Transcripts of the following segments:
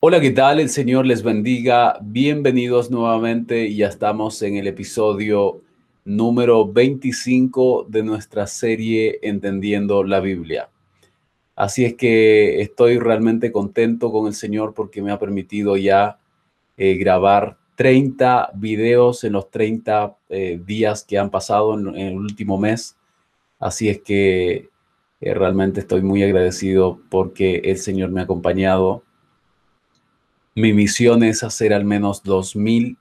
Hola, ¿qué tal? El Señor les bendiga. Bienvenidos nuevamente. Ya estamos en el episodio número 25 de nuestra serie Entendiendo la Biblia. Así es que estoy realmente contento con el Señor porque me ha permitido ya eh, grabar 30 videos en los 30 eh, días que han pasado en, el último mes. Así es que eh, realmente estoy muy agradecido porque el Señor me ha acompañado mi misión es hacer al menos 2.000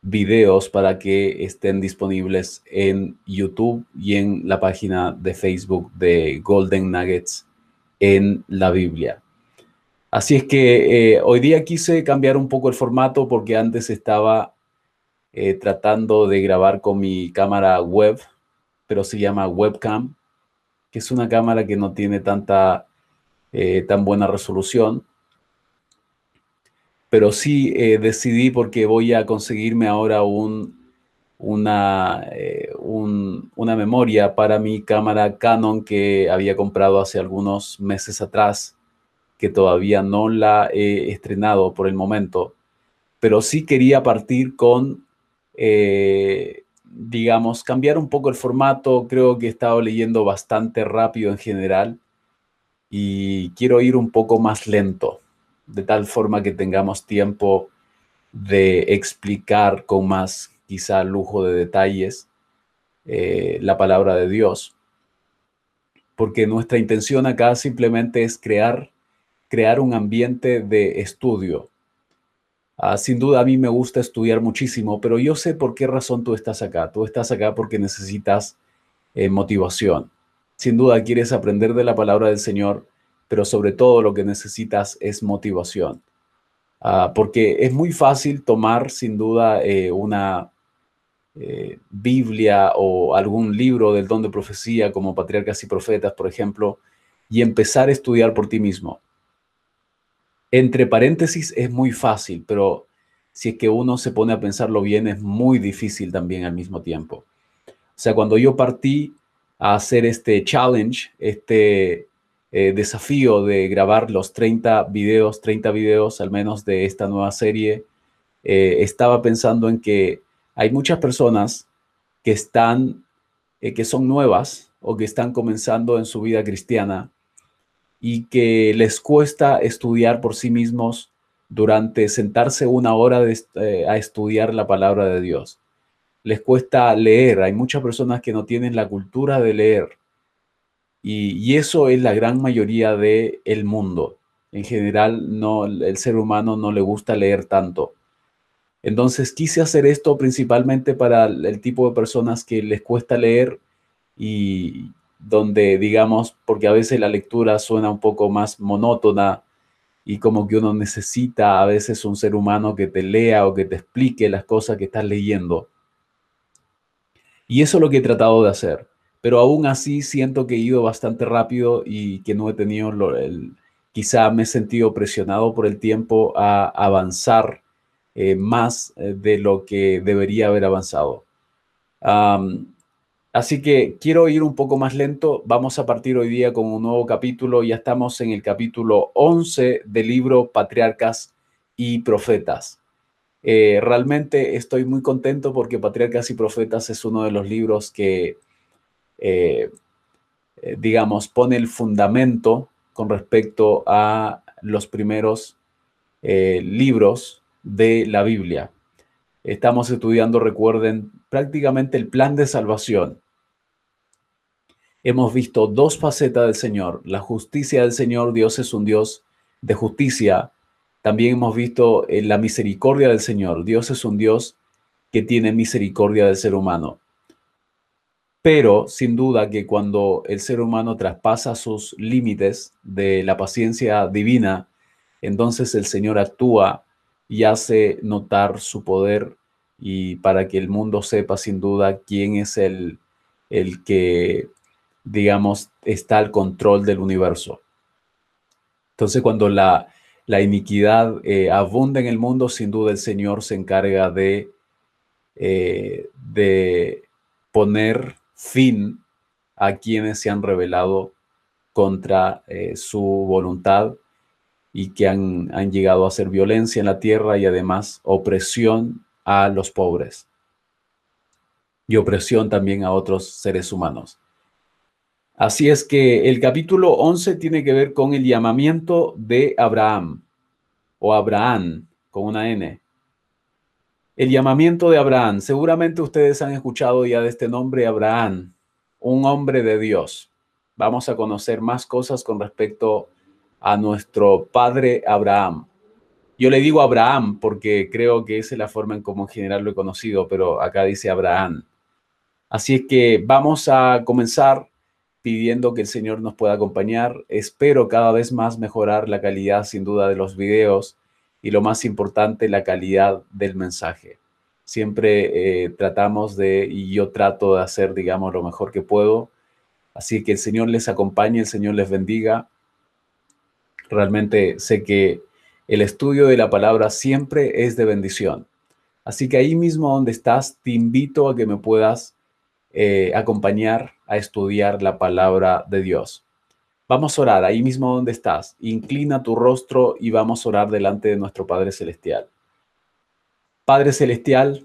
videos para que estén disponibles en YouTube y en la página de Facebook de Golden Nuggets en la Biblia. Así es que eh, hoy día quise cambiar un poco el formato porque antes estaba eh, tratando de grabar con mi cámara web, pero se llama webcam, que es una cámara que no tiene tanta, eh, tan buena resolución pero sí eh, decidí porque voy a conseguirme ahora un, una, eh, una memoria para mi cámara Canon que había comprado hace algunos meses atrás, que todavía no la he estrenado por el momento, pero sí quería partir con, eh, digamos, cambiar un poco el formato. Creo que he estado leyendo bastante rápido en general y quiero ir un poco más lento de tal forma que tengamos tiempo de explicar con más quizá lujo de detalles eh, la palabra de Dios. Porque nuestra intención acá simplemente es crear, crear un ambiente de estudio. Ah, sin duda a mí me gusta estudiar muchísimo, pero yo sé por qué razón tú estás acá. Tú estás acá porque necesitas eh, motivación. Sin duda quieres aprender de la palabra del Señor pero sobre todo lo que necesitas es motivación. Ah, porque es muy fácil tomar sin duda eh, una eh, Biblia o algún libro del don de profecía como Patriarcas y Profetas, por ejemplo, y empezar a estudiar por ti mismo. Entre paréntesis es muy fácil, pero si es que uno se pone a pensarlo bien, es muy difícil también al mismo tiempo. O sea, cuando yo partí a hacer este challenge, este, eh, desafío de grabar los 30 videos, 30 videos al menos de esta nueva serie, eh, estaba pensando en que hay muchas personas que están, eh, que son nuevas o que están comenzando en su vida cristiana y que les cuesta estudiar por sí mismos durante sentarse una hora a estudiar la palabra de Dios. Les cuesta leer. Hay muchas personas que no tienen la cultura de leer y, eso es la gran mayoría del el mundo. En general, el ser humano no le gusta leer tanto. Entonces quise hacer esto principalmente para el tipo de personas que les cuesta leer y donde, digamos, porque a veces la lectura suena un poco más monótona y como que uno necesita a veces un ser humano que te lea o que te explique las cosas que estás leyendo. Y eso es lo que he tratado de hacer pero aún así siento que he ido bastante rápido y que no he tenido, el, quizá me he sentido presionado por el tiempo a avanzar eh, más eh, de lo que debería haber avanzado. así que quiero ir un poco más lento. Vamos a partir hoy día con un nuevo capítulo. Ya estamos en el capítulo 11 del libro Patriarcas y Profetas. Eh, realmente estoy muy contento porque Patriarcas y Profetas es uno de los libros que eh, eh, digamos, pone el fundamento con respecto a los primeros eh, libros de la Biblia. Estamos estudiando, recuerden, prácticamente el plan de salvación. Hemos visto dos facetas del Señor. La justicia del Señor, Dios es un Dios de justicia. También hemos visto la misericordia del Señor. Dios es un Dios que tiene misericordia del ser humano. Pero sin duda que cuando el ser humano traspasa sus límites de la paciencia divina, entonces el Señor actúa y hace notar su poder y para que el mundo sepa sin duda quién es el, el que, digamos, está al control del universo. Entonces cuando la, la iniquidad eh, abunda en el mundo, sin duda el Señor se encarga de, eh, de poner fin a quienes se han rebelado contra eh, su voluntad y que han, han llegado a hacer violencia en la tierra y además opresión a los pobres y opresión también a otros seres humanos. Así es que el capítulo 11 tiene que ver con el llamamiento de Abraham o Abraham con una N. El llamamiento de Abraham. Seguramente ustedes han escuchado ya de este nombre Abraham, un hombre de Dios. Vamos a conocer más cosas con respecto a nuestro padre Abraham. Yo le digo Abraham porque creo que esa es la forma en cómo en general lo he conocido, pero acá dice Abraham. Así es que vamos a comenzar pidiendo que el Señor nos pueda acompañar. Espero cada vez más mejorar la calidad, sin duda, de los videos y lo más importante, la calidad del mensaje. Siempre eh, tratamos de, y yo trato de hacer, digamos, lo mejor que puedo. Así que el Señor les acompañe, el Señor les bendiga. Realmente sé que el estudio de la palabra siempre es de bendición. Así que ahí mismo donde estás, te invito a que me puedas eh, acompañar a estudiar la palabra de Dios. Vamos a orar ahí mismo donde estás. Inclina tu rostro y vamos a orar delante de nuestro Padre Celestial. Padre Celestial,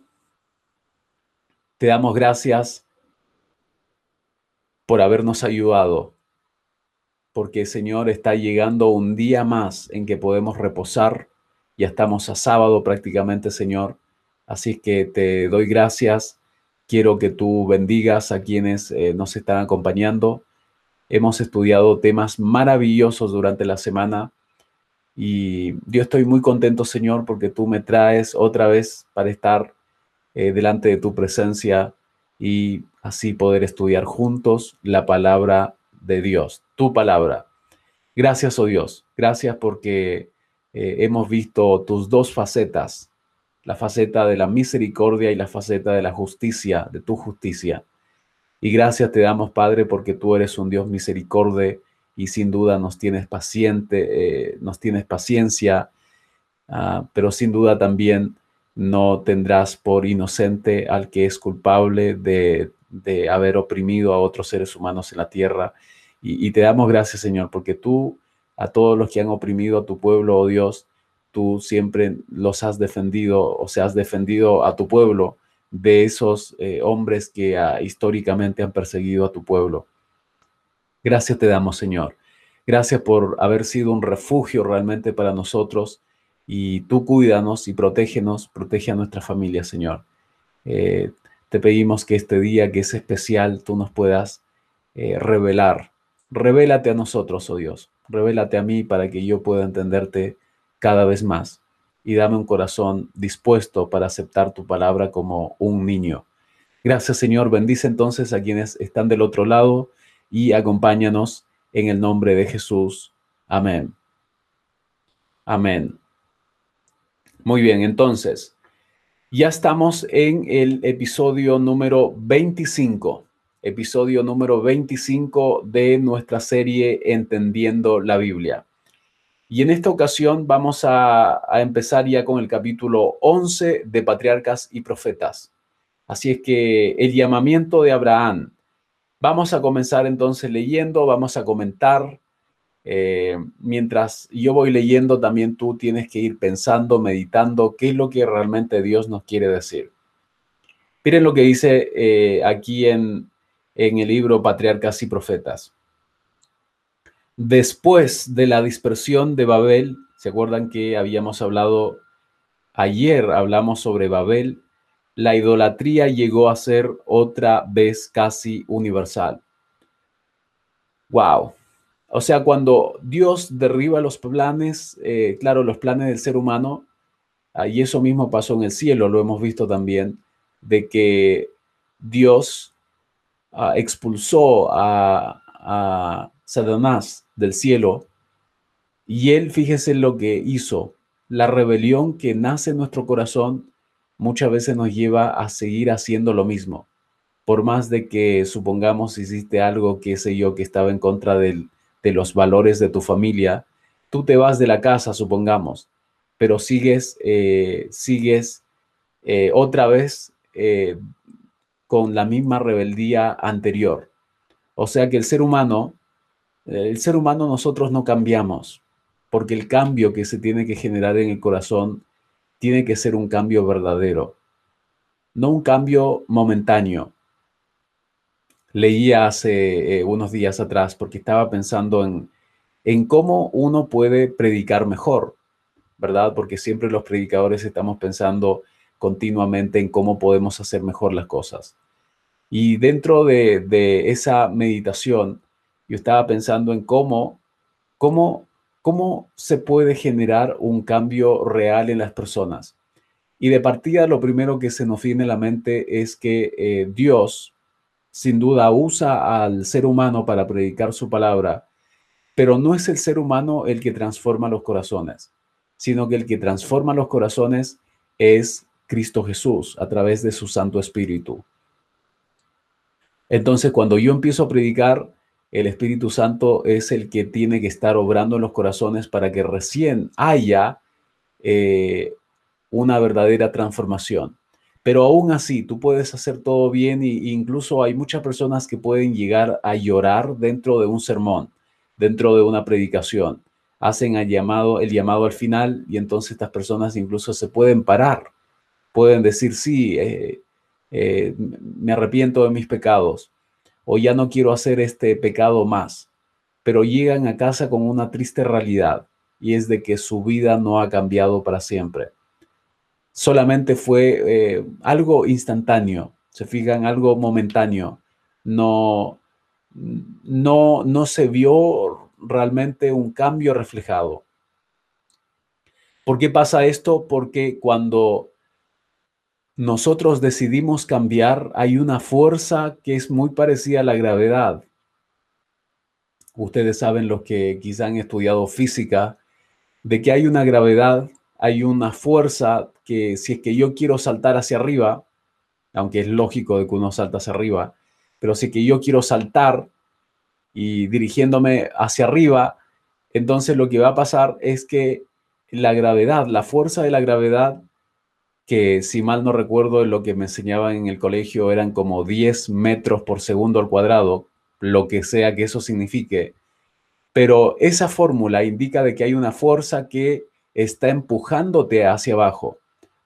te damos gracias por habernos ayudado, porque Señor está llegando un día más en que podemos reposar. Ya estamos a sábado prácticamente, Señor. Así que te doy gracias Quiero que tú bendigas a quienes eh, nos están acompañando. Hemos estudiado temas maravillosos durante la semana y yo estoy muy contento, Señor, porque tú me traes otra vez para estar eh, delante de tu presencia y así poder estudiar juntos la palabra de Dios, tu palabra. Gracias, oh Dios, gracias porque eh, hemos visto tus dos facetas, la faceta de la misericordia y la faceta de la justicia, de tu justicia. Y gracias te damos, Padre, porque tú eres un Dios misericordia y sin duda nos tienes paciente, eh, nos tienes paciencia, ah, pero sin duda también no tendrás por inocente al que es culpable de, haber oprimido a otros seres humanos en la tierra. Y, y te damos gracias, Señor, porque tú a todos los que han oprimido a tu pueblo, oh Dios, tú siempre los has defendido o se has defendido a tu pueblo de esos eh, hombres que ah, históricamente han perseguido a tu pueblo. Gracias te damos, Señor. Gracias por haber sido un refugio realmente para nosotros y tú cuídanos y protégenos, protege a nuestra familia, Señor. Eh, te pedimos que este día que es especial tú nos puedas eh, revelar. Revélate a nosotros, oh Dios. Revélate a mí para que yo pueda entenderte cada vez más y dame un corazón dispuesto para aceptar tu palabra como un niño. Gracias Señor, bendice entonces a quienes están del otro lado y acompáñanos en el nombre de Jesús. Amén. Amén. Muy bien, entonces, ya estamos en el episodio número 25, episodio número 25 de nuestra serie Entendiendo la Biblia. Y en esta ocasión vamos a, empezar ya con el capítulo 11 de Patriarcas y Profetas. Así es que el llamamiento de Abraham. Vamos a comenzar entonces leyendo, vamos a comentar. Eh, mientras yo voy leyendo, también tú tienes que ir pensando, meditando qué es lo que realmente Dios nos quiere decir. Miren lo que dice eh, aquí en, en el libro Patriarcas y Profetas. Después de la dispersión de Babel, ¿se acuerdan que habíamos hablado ayer, hablamos sobre Babel? La idolatría llegó a ser otra vez casi universal. Wow. O sea, cuando Dios derriba los planes, eh, claro, los planes del ser humano, y eso mismo pasó en el cielo, lo hemos visto también, de que Dios ah, expulsó a, a Satanás del cielo, y él, fíjese lo que hizo, la rebelión que nace en nuestro corazón muchas veces nos lleva a seguir haciendo lo mismo. Por más de que supongamos hiciste algo, qué sé yo, que estaba en contra de los valores de tu familia, tú te vas de la casa, supongamos, pero sigues, eh, sigues eh, otra vez eh, con la misma rebeldía anterior. O sea que el ser humano el ser humano nosotros no cambiamos. porque el cambio que se tiene que generar en el corazón tiene que ser un cambio verdadero, no un cambio momentáneo. Leía hace eh, unos días atrás porque estaba pensando en, en cómo uno puede predicar mejor, ¿verdad? Porque siempre los predicadores estamos pensando continuamente en cómo podemos hacer mejor las cosas. Y dentro de, de esa meditación, yo estaba pensando en cómo, cómo, cómo se puede generar un cambio real en las personas. Y de partida, lo primero que se nos viene a la mente es que eh, Dios, sin duda, usa al ser humano para predicar su palabra, pero no es el ser humano el que transforma los corazones, sino que el que transforma los corazones es Cristo Jesús a través de su Santo Espíritu. Entonces, cuando yo empiezo a predicar, el Espíritu Santo es el que tiene que estar obrando en los corazones para que recién haya eh, una verdadera transformación. Pero aún así, tú puedes hacer todo bien e incluso hay muchas personas que pueden llegar a llorar dentro de un sermón, dentro de una predicación. Hacen el llamado, el llamado al final y entonces estas personas incluso se pueden parar, pueden decir, sí, eh, eh, me arrepiento de mis pecados o ya no quiero hacer este pecado más, pero llegan a casa con una triste realidad y es de que su vida no ha cambiado para siempre. Solamente fue eh, algo instantáneo, se fijan, algo momentáneo. No, no, no se vio realmente un cambio reflejado. ¿Por qué pasa esto? Porque cuando nosotros decidimos cambiar, hay una fuerza que es muy parecida a la gravedad. Ustedes saben, los que quizá han estudiado física, de que hay una gravedad, hay una fuerza que si es que yo quiero saltar hacia arriba, aunque es lógico de que uno salta hacia arriba, pero si es que yo quiero saltar y dirigiéndome hacia arriba, entonces lo que va a pasar es que la gravedad, la fuerza de la gravedad que si mal no recuerdo lo que me enseñaban en el colegio eran como 10 metros por segundo al cuadrado, lo que sea que eso signifique. Pero esa fórmula indica de que hay una fuerza que está empujándote hacia abajo,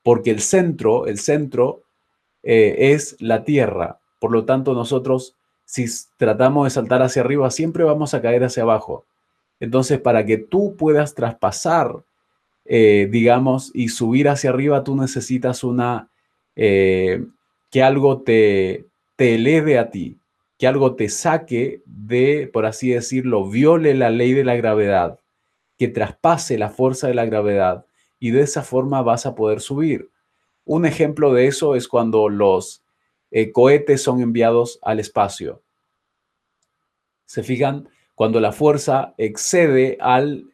porque el centro, el centro eh, es la Tierra. Por lo tanto, nosotros, si tratamos de saltar hacia arriba, siempre vamos a caer hacia abajo. Entonces, para que tú puedas traspasar eh, digamos, y subir hacia arriba, tú necesitas una, eh, que algo te, te eleve a ti, que algo te saque de, por así decirlo, viole la ley de la gravedad, que traspase la fuerza de la gravedad y de esa forma vas a poder subir. Un ejemplo de eso es cuando los eh, cohetes son enviados al espacio. Se fijan, cuando la fuerza excede al,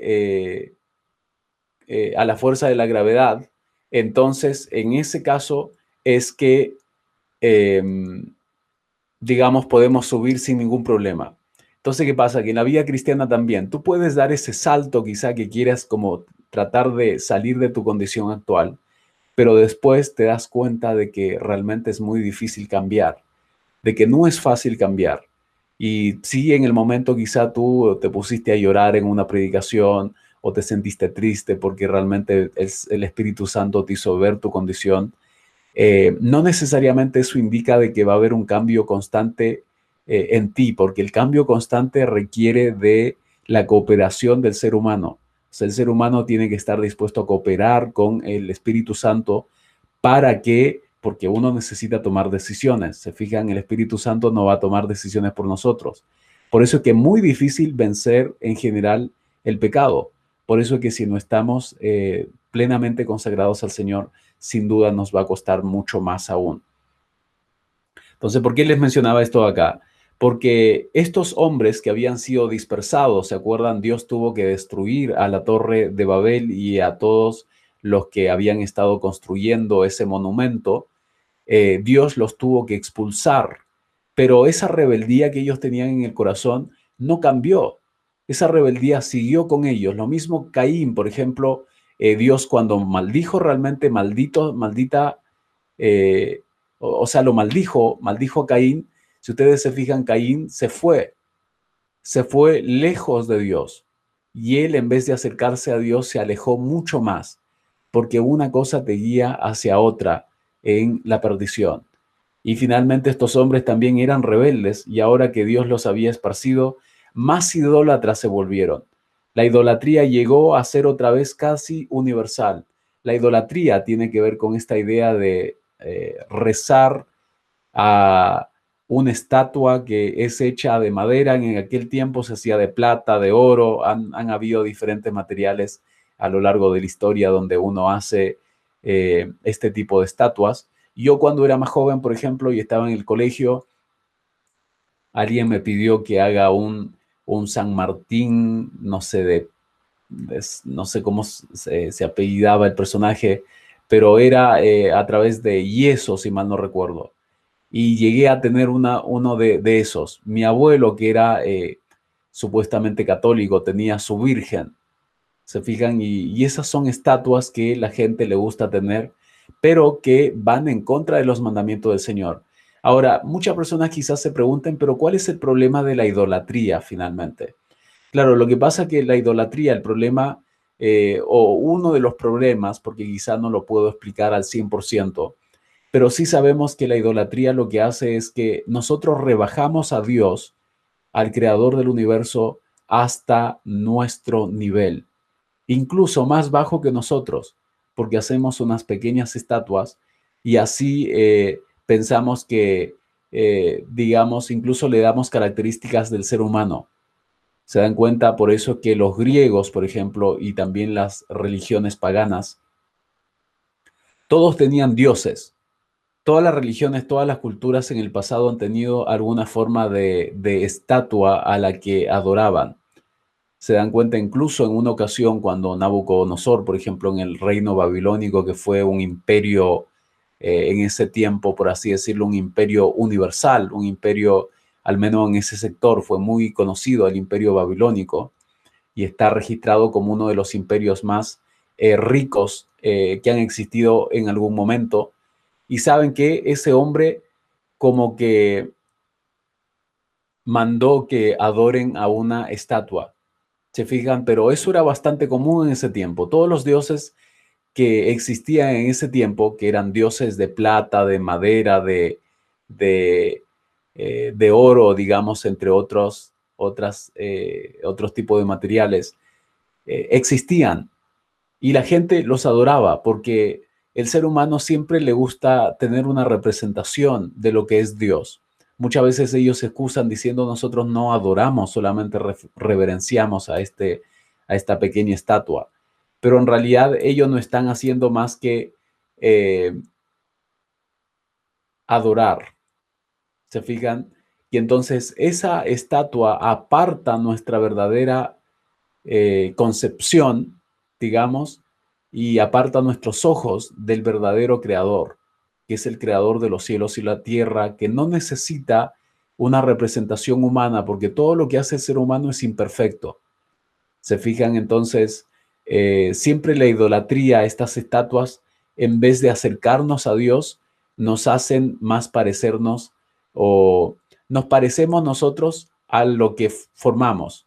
a la fuerza de la gravedad, entonces en ese caso es que, em, digamos, podemos subir sin ningún problema. Entonces, ¿qué pasa? Que en la vida cristiana también, tú puedes dar ese salto quizá que quieras como tratar de salir de tu condición actual, pero después te das cuenta de que realmente es muy difícil cambiar, de que no es fácil cambiar. Y si en el momento quizá tú te pusiste a llorar en una predicación o te sentiste triste porque realmente el, Espíritu Santo te hizo ver tu condición, eh, no necesariamente eso indica de que va a haber un cambio constante eh, en ti, porque el cambio constante requiere de la cooperación del ser humano. el ser humano tiene que estar dispuesto a cooperar con el Espíritu Santo para que, porque uno necesita tomar decisiones. Se fijan, el Espíritu Santo no va a tomar decisiones por nosotros. Por eso es que es muy difícil vencer en general el pecado. Por eso es que si no estamos eh, plenamente consagrados al Señor, sin duda nos va a costar mucho más aún. Entonces, ¿por qué les mencionaba esto acá? Porque estos hombres que habían sido dispersados, ¿se acuerdan? Dios tuvo que destruir a la torre de Babel y a todos los que habían estado construyendo ese monumento. Eh, Dios los tuvo que expulsar, pero esa rebeldía que ellos tenían en el corazón no cambió esa rebeldía siguió con ellos. Lo mismo Caín, por ejemplo, eh, Dios cuando maldijo realmente, maldito, maldita, eh, o, sea, lo maldijo, maldijo a Caín. Si ustedes se fijan, Caín se fue, se fue lejos de Dios. y él en vez de acercarse a Dios se alejó mucho más, porque una cosa te guía hacia otra en la perdición. Y finalmente estos hombres también eran rebeldes y ahora que Dios los había esparcido, más idólatras se volvieron. La idolatría llegó a ser otra vez casi universal. La idolatría tiene que ver con esta idea de eh, rezar a una estatua que es hecha de madera, en aquel tiempo se hacía de plata, de oro, han, habido diferentes materiales a lo largo de la historia donde uno hace eh, este tipo de estatuas. Yo cuando era más joven, por ejemplo, y estaba en el colegio, alguien me pidió que haga un, un San Martín, no sé, de, no sé cómo se, apellidaba el personaje, pero era eh, a través de yeso, si mal no recuerdo y llegué a tener una, uno de, esos. Mi abuelo, que era eh, supuestamente católico, tenía su virgen. Se fijan, y, esas son estatuas que la gente le gusta tener, pero que van en contra de los mandamientos del Señor. Ahora, muchas personas quizás se pregunten, pero ¿cuál es el problema de la idolatría finalmente? Claro, lo que pasa es que la idolatría, el problema, eh, o uno de los problemas, porque quizás no lo puedo explicar al 100%, pero sí sabemos que la idolatría lo que hace es que nosotros rebajamos a Dios, al creador del universo, hasta nuestro nivel, incluso más bajo que nosotros, porque hacemos unas pequeñas estatuas y así eh, pensamos que, eh, digamos, incluso le damos características del ser humano. Se dan cuenta por eso que los griegos, por ejemplo, y también las religiones paganas, todos tenían dioses, todas las religiones, todas las culturas en el pasado han tenido alguna forma de, estatua a la que adoraban. Se dan cuenta incluso en una ocasión cuando Nabucodonosor, por ejemplo, en el reino babilónico, que fue un imperio eh, en ese tiempo, por así decirlo, un imperio universal, un imperio, al menos en ese sector, fue muy conocido el imperio babilónico y está registrado como uno de los imperios más eh, ricos eh, que han existido en algún momento y saben que ese hombre como que mandó que adoren a una estatua. Se fijan, pero eso era bastante común en ese tiempo. Todos los dioses que existían en ese tiempo, que eran dioses de plata, de madera, de, de, eh, oro, digamos, entre otros, otras, eh, otros tipos de materiales, eh, existían. Y la gente los adoraba porque el ser humano siempre le gusta tener una representación de lo que es Dios. Muchas veces ellos se excusan diciendo nosotros no adoramos, solamente reverenciamos a, este, a esta pequeña estatua. Pero en realidad ellos no están haciendo más que eh, adorar. ¿Se fijan? Y entonces esa estatua aparta nuestra verdadera eh, concepción, digamos, y aparta nuestros ojos del verdadero creador, que es el creador de los cielos y la tierra, que no necesita una representación humana, porque todo lo que hace el ser humano es imperfecto. Se fijan entonces, eh, siempre la idolatría, estas estatuas, en vez de acercarnos a Dios, nos hacen más parecernos o nos parecemos nosotros a lo que formamos.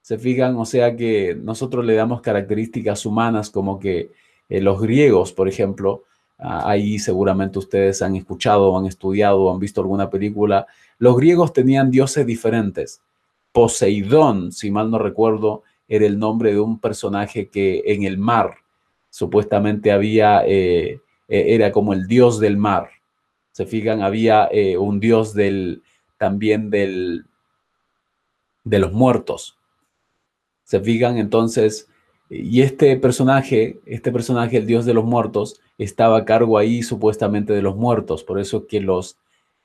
Se fijan, o sea que nosotros le damos características humanas como que eh, los griegos, por ejemplo, ahí seguramente ustedes han escuchado, han estudiado, han visto alguna película, los griegos tenían dioses diferentes. Poseidón, si mal no recuerdo, era el nombre de un personaje que en el mar supuestamente había, eh, e, era como el dios del mar. Se fijan, había eh, un dios del, también del, de los muertos. Se fijan entonces, y este personaje, este personaje, el dios de los muertos, estaba a cargo ahí supuestamente de los muertos. Por eso que los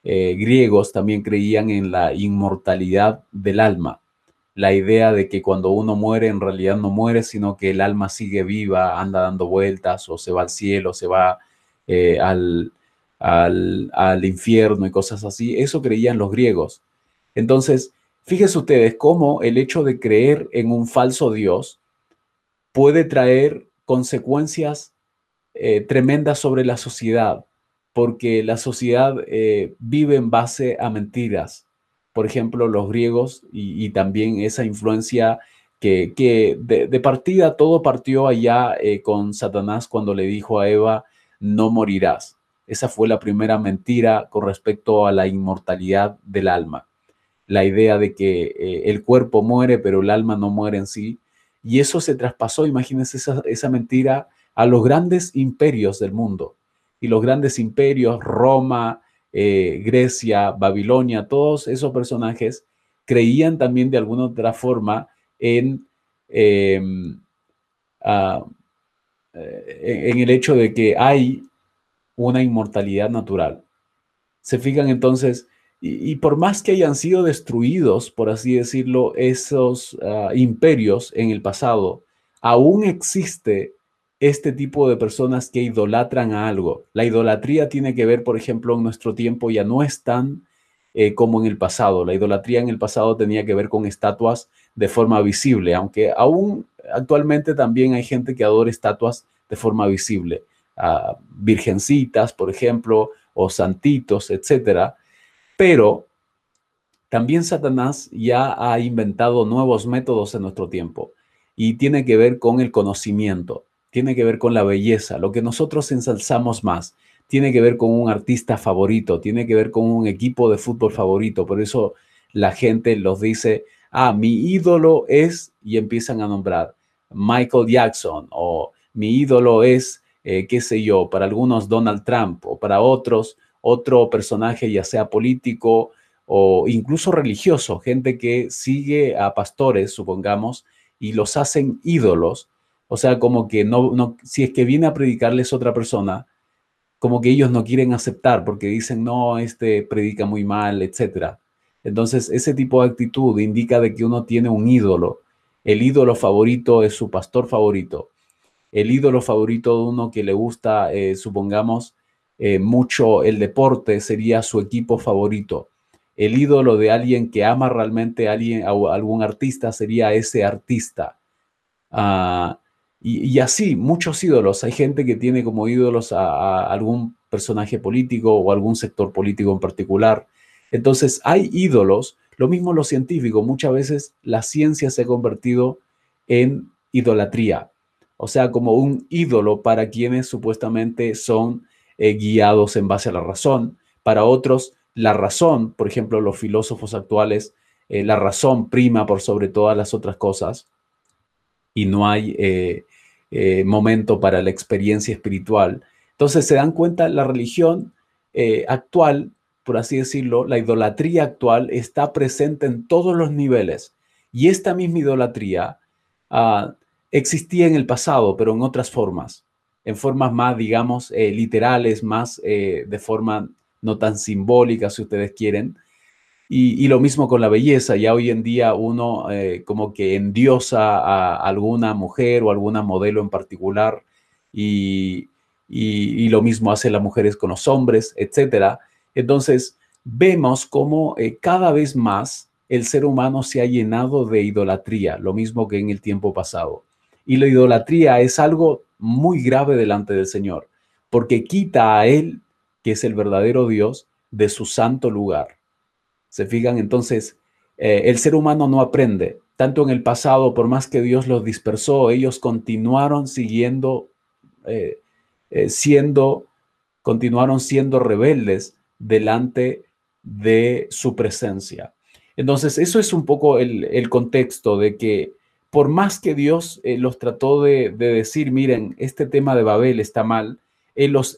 eh, griegos también creían en la inmortalidad del alma. La idea de que cuando uno muere, en realidad no muere, sino que el alma sigue viva, anda dando vueltas o se va al cielo, se va eh, al, al, infierno y cosas así. Eso creían los griegos. Entonces, Fíjense ustedes cómo el hecho de creer en un falso Dios puede traer consecuencias eh, tremendas sobre la sociedad, porque la sociedad eh, vive en base a mentiras. Por ejemplo, los griegos y, también esa influencia que, que de, partida todo partió allá eh, con Satanás cuando le dijo a Eva, no morirás. Esa fue la primera mentira con respecto a la inmortalidad del alma. La idea de que eh, el cuerpo muere, pero el alma no muere en sí. Y eso se traspasó, imagínense esa, esa mentira, a los grandes imperios del mundo. Y los grandes imperios, Roma, eh, Grecia, Babilonia, todos esos personajes creían también de alguna otra forma en, em, ah, eh, en el hecho de que hay una inmortalidad natural. Se fijan entonces, y, por más que hayan sido destruidos, por así decirlo, esos ah, imperios en el pasado, aún existe este tipo de personas que idolatran a algo. La idolatría tiene que ver, por ejemplo, en nuestro tiempo ya no es tan eh, como en el pasado. La idolatría en el pasado tenía que ver con estatuas de forma visible, aunque aún actualmente también hay gente que adora estatuas de forma visible virgencitas, por ejemplo, o santitos, etcétera. Pero también Satanás ya ha inventado nuevos métodos en nuestro tiempo y tiene que ver con el conocimiento, tiene que ver con la belleza, lo que nosotros ensalzamos más, tiene que ver con un artista favorito, tiene que ver con un equipo de fútbol favorito. Por eso la gente los dice, ah, mi ídolo es, y empiezan a nombrar Michael Jackson o mi ídolo es eh, qué sé yo, para algunos Donald Trump o para otros otro personaje, ya sea político o incluso religioso, gente que sigue a pastores, supongamos, y los hacen ídolos. O sea, como que no, no, si es que viene a predicarles otra persona, como que ellos no quieren aceptar porque dicen, no, este predica muy mal, etc. Entonces, ese tipo de actitud indica de que uno tiene un ídolo. El ídolo favorito es su pastor favorito el ídolo favorito de uno que le gusta, eh, supongamos, eh, mucho el deporte sería su equipo favorito. El ídolo de alguien que ama realmente a, alguien, algún artista sería ese artista. Ah, y, así, muchos ídolos. Hay gente que tiene como ídolos a, algún personaje político o algún sector político en particular. Entonces, hay ídolos. Lo mismo los científicos. Muchas veces la ciencia se ha convertido en idolatría o sea, como un ídolo para quienes supuestamente son eh, guiados en base a la razón. Para otros, la razón, por ejemplo, los filósofos actuales, eh, la razón prima por sobre todas las otras cosas y no hay eh, momento para la experiencia espiritual. Entonces se dan cuenta, la religión actual, por así decirlo, la idolatría actual está presente en todos los niveles. Y esta misma idolatría ah, existía en el pasado, pero en otras formas, en formas más, digamos, eh, literales, más eh, de forma no tan simbólica, si ustedes quieren. Y, lo mismo con la belleza, ya hoy en día uno eh, como que endiosa a alguna mujer o alguna modelo en particular y, lo mismo hace las mujeres con los hombres, etc. Entonces, vemos cómo cada vez más el ser humano se ha llenado de idolatría, lo mismo que en el tiempo pasado. Y la idolatría es algo muy grave delante del Señor, porque quita a Él, que es el verdadero Dios, de su santo lugar. Se fijan entonces, eh, el ser humano no aprende. Tanto en el pasado, por más que Dios los dispersó, ellos continuaron siguiendo, eh, eh, siendo, continuaron siendo rebeldes delante de su presencia. Entonces, eso es un poco el, el contexto de que por más que Dios los trató de, decir, miren, este tema de Babel está mal, Él los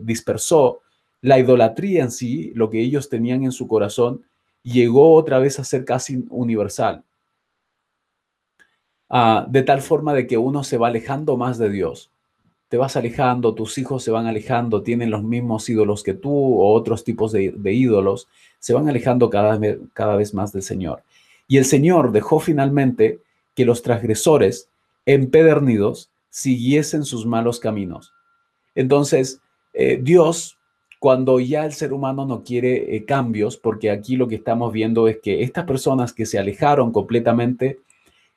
dispersó, la idolatría en sí, lo que ellos tenían en su corazón, llegó otra vez a ser casi universal. Ah, de tal forma de que uno se va alejando más de Dios. Te vas alejando, tus hijos se van alejando, tienen los mismos ídolos que tú o otros tipos de, ídolos, se van alejando cada, cada vez más del Señor. Y el Señor dejó finalmente que los transgresores empedernidos siguiesen sus malos caminos. Entonces, eh, Dios, cuando ya el ser humano no quiere eh, cambios, porque aquí lo que estamos viendo es que estas personas que se alejaron completamente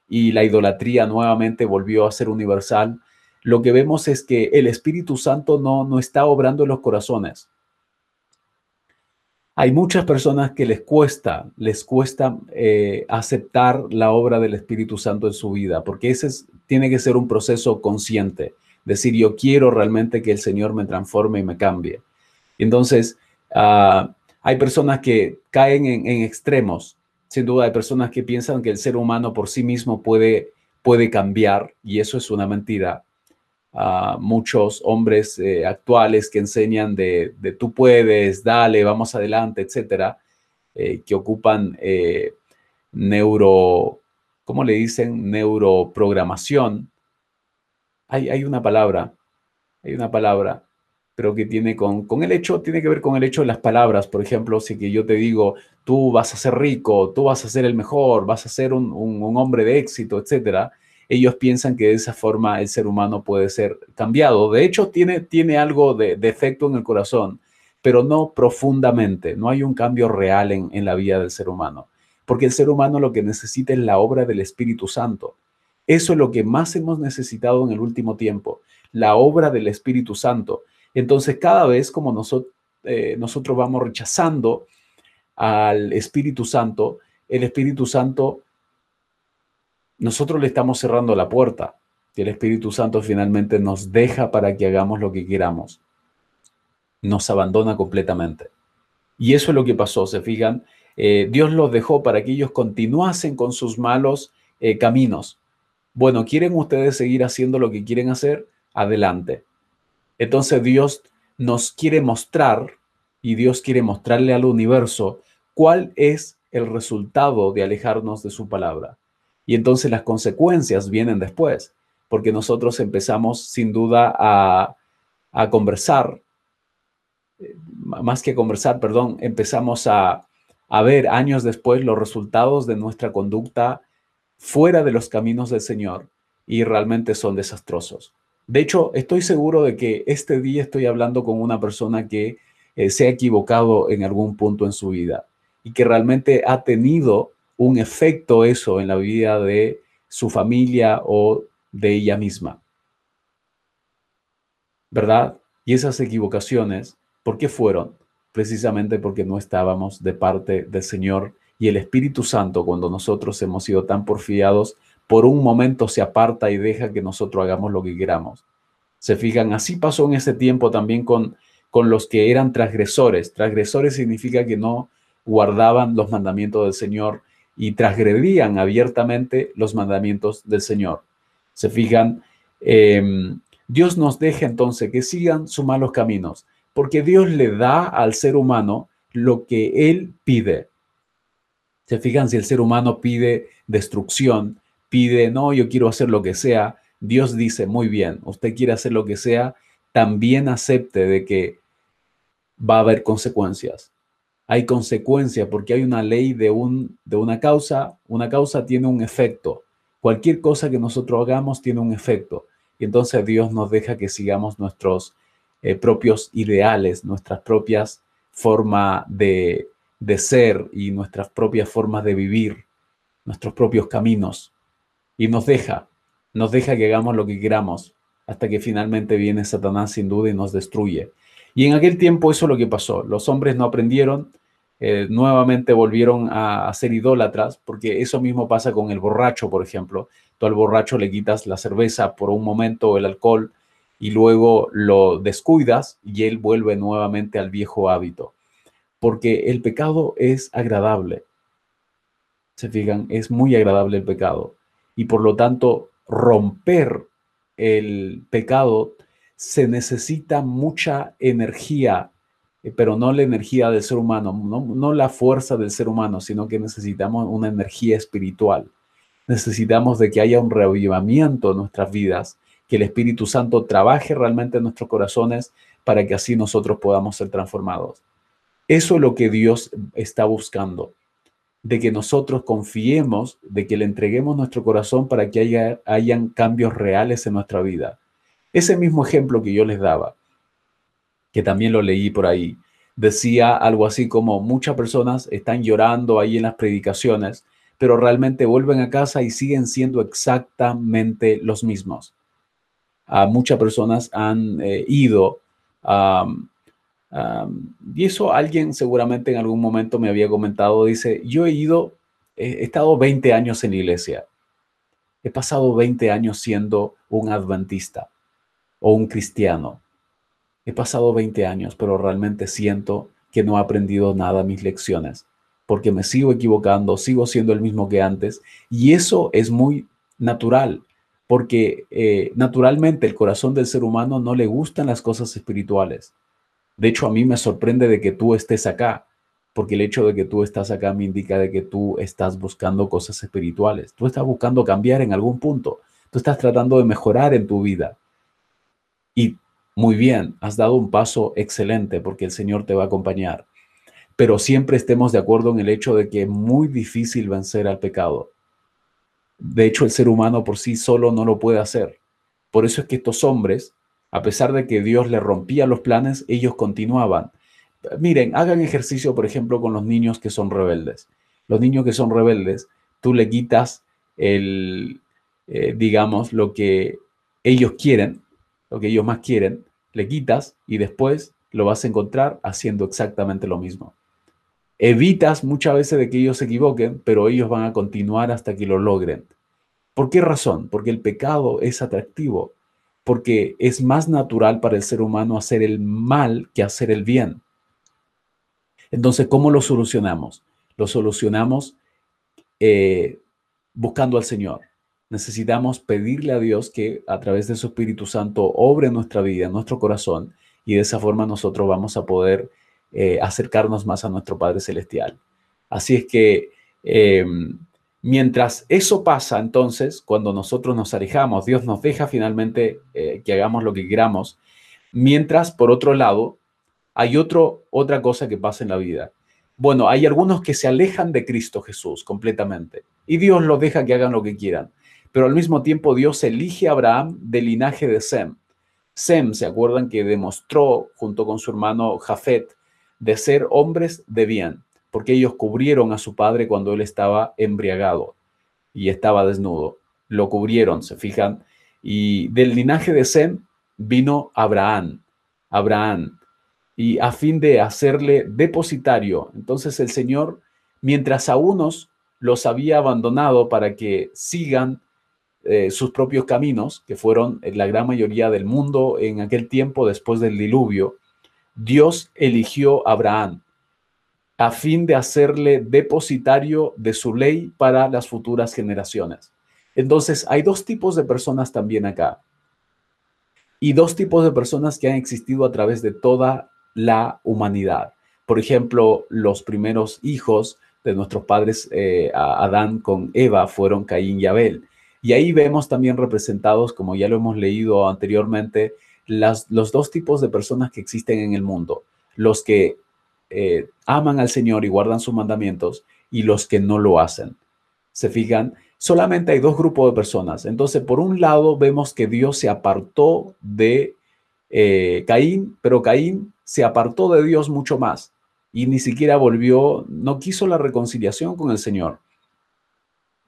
y la idolatría nuevamente volvió a ser universal, lo que vemos es que el Espíritu Santo no, no está obrando en los corazones. Hay muchas personas que les cuesta, les cuesta eh, aceptar la obra del Espíritu Santo en su vida, porque ese tiene que ser un proceso consciente. Decir, yo quiero realmente que el Señor me transforme y me cambie. Entonces, ah, hay personas que caen en, extremos. Sin duda, hay personas que piensan que el ser humano por sí mismo puede, puede cambiar, y eso es una mentira a muchos hombres eh, actuales que enseñan de, tú puedes, dale, vamos adelante, etcétera, eh, que ocupan eh, neuro, ¿cómo le dicen? Neuroprogramación. Hay, una palabra, hay una palabra, pero que tiene con, con el hecho, tiene que ver con el hecho de las palabras. Por ejemplo, si que yo te digo, tú vas a ser rico, tú vas a ser el mejor, vas a ser un, un hombre de éxito, etcétera ellos piensan que de esa forma el ser humano puede ser cambiado. De hecho, tiene, tiene algo de, defecto en el corazón, pero no profundamente. No hay un cambio real en, en la vida del ser humano, porque el ser humano lo que necesita es la obra del Espíritu Santo. Eso es lo que más hemos necesitado en el último tiempo, la obra del Espíritu Santo. Entonces, cada vez como nosotros, eh, nosotros vamos rechazando al Espíritu Santo, el Espíritu Santo nosotros le estamos cerrando la puerta y el Espíritu Santo finalmente nos deja para que hagamos lo que queramos. Nos abandona completamente. Y eso es lo que pasó, se fijan. Eh, Dios los dejó para que ellos continuasen con sus malos eh, caminos. Bueno, ¿quieren ustedes seguir haciendo lo que quieren hacer? Adelante. Entonces Dios nos quiere mostrar y Dios quiere mostrarle al universo cuál es el resultado de alejarnos de su palabra. Y entonces las consecuencias vienen después, porque nosotros empezamos sin duda a, conversar, eh, más que conversar, perdón, empezamos a, a ver años después los resultados de nuestra conducta fuera de los caminos del Señor y realmente son desastrosos. De hecho, estoy seguro de que este día estoy hablando con una persona que eh, se ha equivocado en algún punto en su vida y que realmente ha tenido un efecto eso en la vida de su familia o de ella misma. ¿Verdad? Y esas equivocaciones, ¿por qué fueron? Precisamente porque no estábamos de parte del Señor y el Espíritu Santo, cuando nosotros hemos sido tan porfiados, por un momento se aparta y deja que nosotros hagamos lo que queramos. Se fijan, así pasó en ese tiempo también con, con los que eran transgresores. Transgresores significa que no guardaban los mandamientos del Señor, y transgredían abiertamente los mandamientos del Señor. Se fijan, em, Dios nos deja entonces que sigan sus malos caminos, porque Dios le da al ser humano lo que Él pide. Se fijan, si el ser humano pide destrucción, pide, no, yo quiero hacer lo que sea, Dios dice, muy bien, usted quiere hacer lo que sea, también acepte de que va a haber consecuencias hay consecuencia porque hay una ley de, un, de una causa, una causa tiene un efecto. Cualquier cosa que nosotros hagamos tiene un efecto. Y entonces Dios nos deja que sigamos nuestros eh, propios ideales, nuestras propias formas de, de ser y nuestras propias formas de vivir, nuestros propios caminos. Y nos deja, nos deja que hagamos lo que queramos, hasta que finalmente viene Satanás sin duda y nos destruye. Y en aquel tiempo eso es lo que pasó. Los hombres no aprendieron, eh, nuevamente volvieron a, ser idólatras, porque eso mismo pasa con el borracho, por ejemplo. Tú al borracho le quitas la cerveza por un momento, el alcohol, y luego lo descuidas y él vuelve nuevamente al viejo hábito. Porque el pecado es agradable. Se fijan, es muy agradable el pecado. Y por lo tanto, romper el pecado se necesita mucha energía eh, pero no la energía del ser humano, no, la fuerza del ser humano, sino que necesitamos una energía espiritual. Necesitamos de que haya un reavivamiento en nuestras vidas, que el Espíritu Santo trabaje realmente en nuestros corazones para que así nosotros podamos ser transformados. Eso es lo que Dios está buscando, de que nosotros confiemos, de que le entreguemos nuestro corazón para que haya hayan cambios reales en nuestra vida. Ese mismo ejemplo que yo les daba, que también lo leí por ahí, decía algo así como muchas personas están llorando ahí en las predicaciones, pero realmente vuelven a casa y siguen siendo exactamente los mismos. muchas personas han eh, ido a y eso alguien seguramente en algún momento me había comentado, dice, yo he ido, he estado 20 años en iglesia, he pasado 20 años siendo un adventista o un cristiano, he pasado 20 años, pero realmente siento que no he aprendido nada mis lecciones, porque me sigo equivocando, sigo siendo el mismo que antes, y eso es muy natural, porque eh, naturalmente el corazón del ser humano no le gustan las cosas espirituales. De hecho, a mí me sorprende de que tú estés acá, porque el hecho de que tú estás acá me indica de que tú estás buscando cosas espirituales. Tú estás buscando cambiar en algún punto. Tú estás tratando de mejorar en tu vida. Y muy bien, has dado un paso excelente porque el Señor te va a acompañar. Pero siempre estemos de acuerdo en el hecho de que es muy difícil vencer al pecado. De hecho, el ser humano por sí solo no lo puede hacer. Por eso es que estos hombres a pesar de que Dios le rompía los planes, ellos continuaban. Miren, hagan ejercicio, por ejemplo, con los niños que son rebeldes. Los niños que son rebeldes, tú le quitas el, eh, digamos, lo que ellos quieren, lo que ellos más quieren, le quitas y después lo vas a encontrar haciendo exactamente lo mismo. Evitas muchas veces de que ellos se equivoquen, pero ellos van a continuar hasta que lo logren. ¿Por qué razón? Porque el pecado es atractivo porque es más natural para el ser humano hacer el mal que hacer el bien. Entonces, ¿cómo lo solucionamos? Lo solucionamos eh, buscando al Señor. Necesitamos pedirle a Dios que a través de su Espíritu Santo obre nuestra vida, nuestro corazón, y de esa forma nosotros vamos a poder eh, acercarnos más a nuestro Padre Celestial. Así es que em, Mientras eso pasa, entonces, cuando nosotros nos alejamos, Dios nos deja finalmente eh, que hagamos lo que queramos. Mientras, por otro lado, hay otra cosa que pasa en la vida. Bueno, hay algunos que se alejan de Cristo Jesús completamente y Dios los deja que hagan lo que quieran. Pero al mismo tiempo Dios elige a Abraham del linaje de Sem. Sem, ¿se acuerdan que demostró junto con su hermano Jafet de ser hombres de bien? Porque ellos cubrieron a su padre cuando él estaba embriagado y estaba desnudo. Lo cubrieron, se fijan. Y del linaje de Sem vino Abraham, Abraham, y a fin de hacerle depositario. Entonces el Señor, mientras a unos los había abandonado para que sigan eh, sus propios caminos, que fueron la gran mayoría del mundo en aquel tiempo después del diluvio, Dios eligió a Abraham a fin de hacerle depositario de su ley para las futuras generaciones. Entonces, hay dos tipos de personas también acá. Y dos tipos de personas que han existido a través de toda la humanidad. Por ejemplo, los primeros hijos de nuestros padres eh, Adán con Eva fueron Caín y Abel. Y ahí vemos también representados, como ya lo hemos leído anteriormente, los dos tipos de personas que existen en el mundo. Los que eh, aman al Señor y guardan sus mandamientos y los que no lo hacen. Se fijan, solamente hay dos grupos de personas. Entonces, por un lado, vemos que Dios se apartó de eh, Caín, pero Caín se apartó de Dios mucho más y ni siquiera volvió, no quiso la reconciliación con el Señor.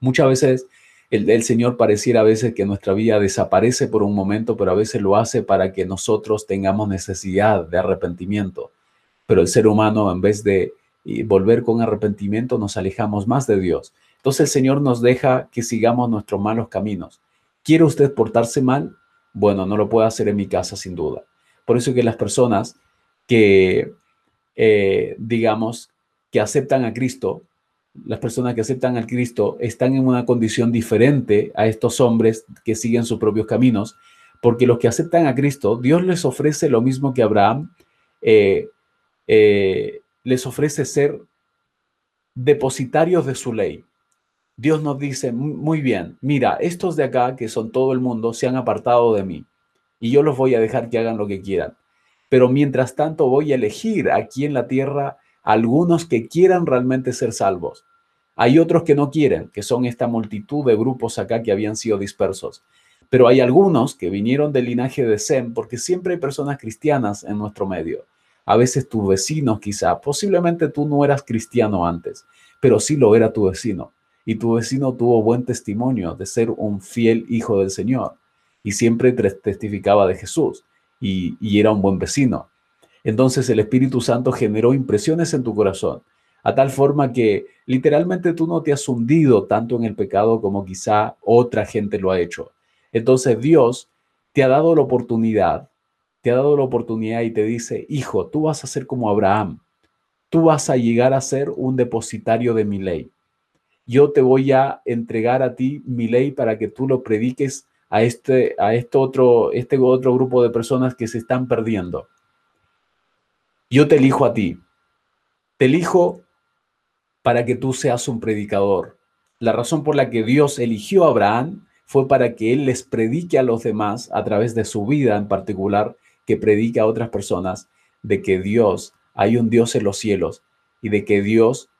Muchas veces el, el, Señor pareciera a veces que nuestra vida desaparece por un momento, pero a veces lo hace para que nosotros tengamos necesidad de arrepentimiento. Pero el ser humano, en vez de volver con arrepentimiento, nos alejamos más de Dios. Entonces el Señor nos deja que sigamos nuestros malos caminos. ¿Quiere usted portarse mal? Bueno, no lo puede hacer en mi casa sin duda. Por eso que las personas que, eh, digamos, que aceptan a Cristo, las personas que aceptan a Cristo están en una condición diferente a estos hombres que siguen sus propios caminos, porque los que aceptan a Cristo, Dios les ofrece lo mismo que Abraham, eh, eh, les ofrece ser depositarios de su ley. Dios nos dice, muy bien, mira, estos de acá, que son todo el mundo, se han apartado de mí y yo los voy a dejar que hagan lo que quieran. Pero mientras tanto voy a elegir aquí en la tierra algunos que quieran realmente ser salvos. Hay otros que no quieren, que son esta multitud de grupos acá que habían sido dispersos. Pero hay algunos que vinieron del linaje de Sem, porque siempre hay personas cristianas en nuestro medio a veces tus vecinos quizá, posiblemente tú no eras cristiano antes, pero sí lo era tu vecino. Y tu vecino tuvo buen testimonio de ser un fiel hijo del Señor y siempre testificaba de Jesús y, era un buen vecino. Entonces el Espíritu Santo generó impresiones en tu corazón, a tal forma que literalmente tú no te has hundido tanto en el pecado como quizá otra gente lo ha hecho. Entonces Dios te ha dado la oportunidad, te ha dado la oportunidad y te dice, hijo, tú vas a ser como Abraham, tú vas a llegar a ser un depositario de mi ley. Yo te voy a entregar a ti mi ley para que tú lo prediques a este, a este otro, este otro grupo de personas que se están perdiendo yo te elijo a ti. Te elijo para que tú seas un predicador. La razón por la que Dios eligió a Abraham fue para que él les predique a los demás a través de su vida en particular, que predique a otras personas de que Dios, hay un Dios en los cielos y de que Dios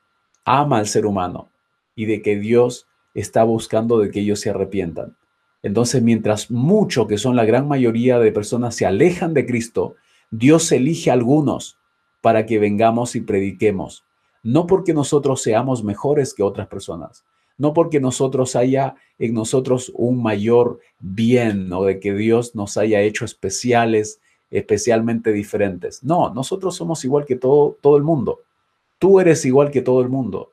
ama al ser humano y de que Dios está buscando de que ellos se arrepientan. Entonces, mientras mucho, que son la gran mayoría de personas, se alejan de Cristo, Dios elige a algunos para que vengamos y prediquemos. No porque nosotros seamos mejores que otras personas, no porque nosotros haya en nosotros un mayor bien o de que Dios nos haya hecho especiales, especialmente diferentes. No, nosotros somos igual que todo, todo el mundo. Tú eres igual que todo el mundo,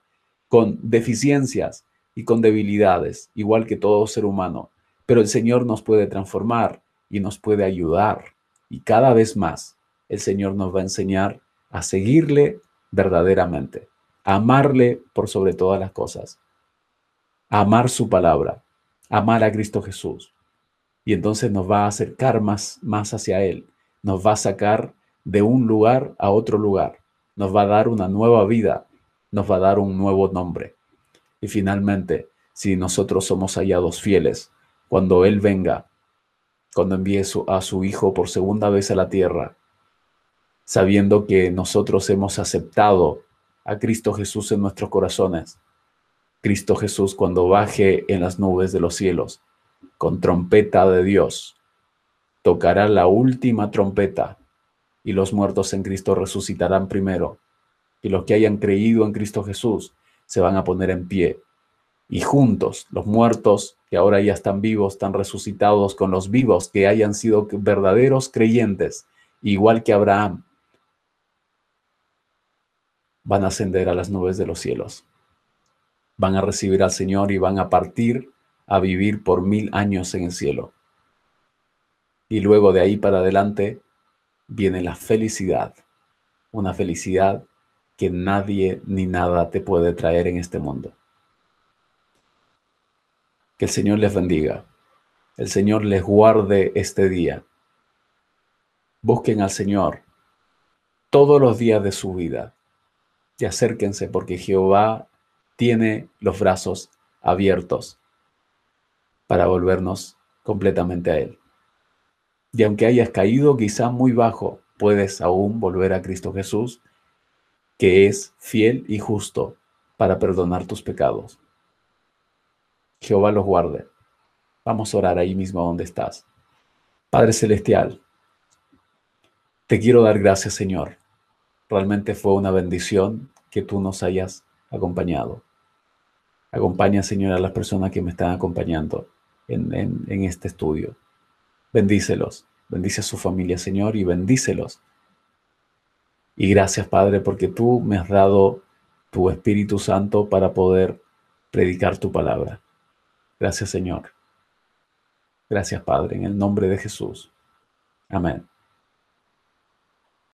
con deficiencias y con debilidades, igual que todo ser humano. Pero el Señor nos puede transformar y nos puede ayudar y cada vez más el Señor nos va a enseñar a seguirle verdaderamente, a amarle por sobre todas las cosas, a amar su palabra, amar a Cristo Jesús. Y entonces nos va a acercar más, más hacia Él, nos va a sacar de un lugar a otro lugar, nos va a dar una nueva vida, nos va a dar un nuevo nombre. Y finalmente, si nosotros somos hallados fieles, cuando Él venga cuando envíe a su Hijo por segunda vez a la tierra, sabiendo que nosotros hemos aceptado a Cristo Jesús en nuestros corazones. Cristo Jesús cuando baje en las nubes de los cielos, con trompeta de Dios, tocará la última trompeta y los muertos en Cristo resucitarán primero. Y los que hayan creído en Cristo Jesús se van a poner en pie y juntos los muertos que ahora ya están vivos, están resucitados con los vivos que hayan sido verdaderos creyentes, igual que Abraham, van a ascender a las nubes de los cielos. Van a recibir al Señor y van a partir a vivir por mil años en el cielo. Y luego de ahí para adelante viene la felicidad, una felicidad que nadie ni nada te puede traer en este mundo. Que el Señor les bendiga. El Señor les guarde este día. Busquen al Señor todos los días de su vida y acérquense porque Jehová tiene los brazos abiertos para volvernos completamente a Él. Y aunque hayas caído quizá muy bajo, puedes aún volver a Cristo Jesús, que es fiel y justo para perdonar tus pecados. Jehová los guarde. Vamos a orar ahí mismo donde estás. Padre Celestial, te quiero dar gracias, Señor. Realmente fue una bendición que tú nos hayas acompañado. Acompaña, Señor, a las personas que me están acompañando en, en este estudio. Bendícelos. Bendice a su familia, Señor, y bendícelos. Y gracias, Padre, porque tú me has dado tu Espíritu Santo para poder predicar tu palabra. Gracias Señor. Gracias Padre, en el nombre de Jesús. Amén.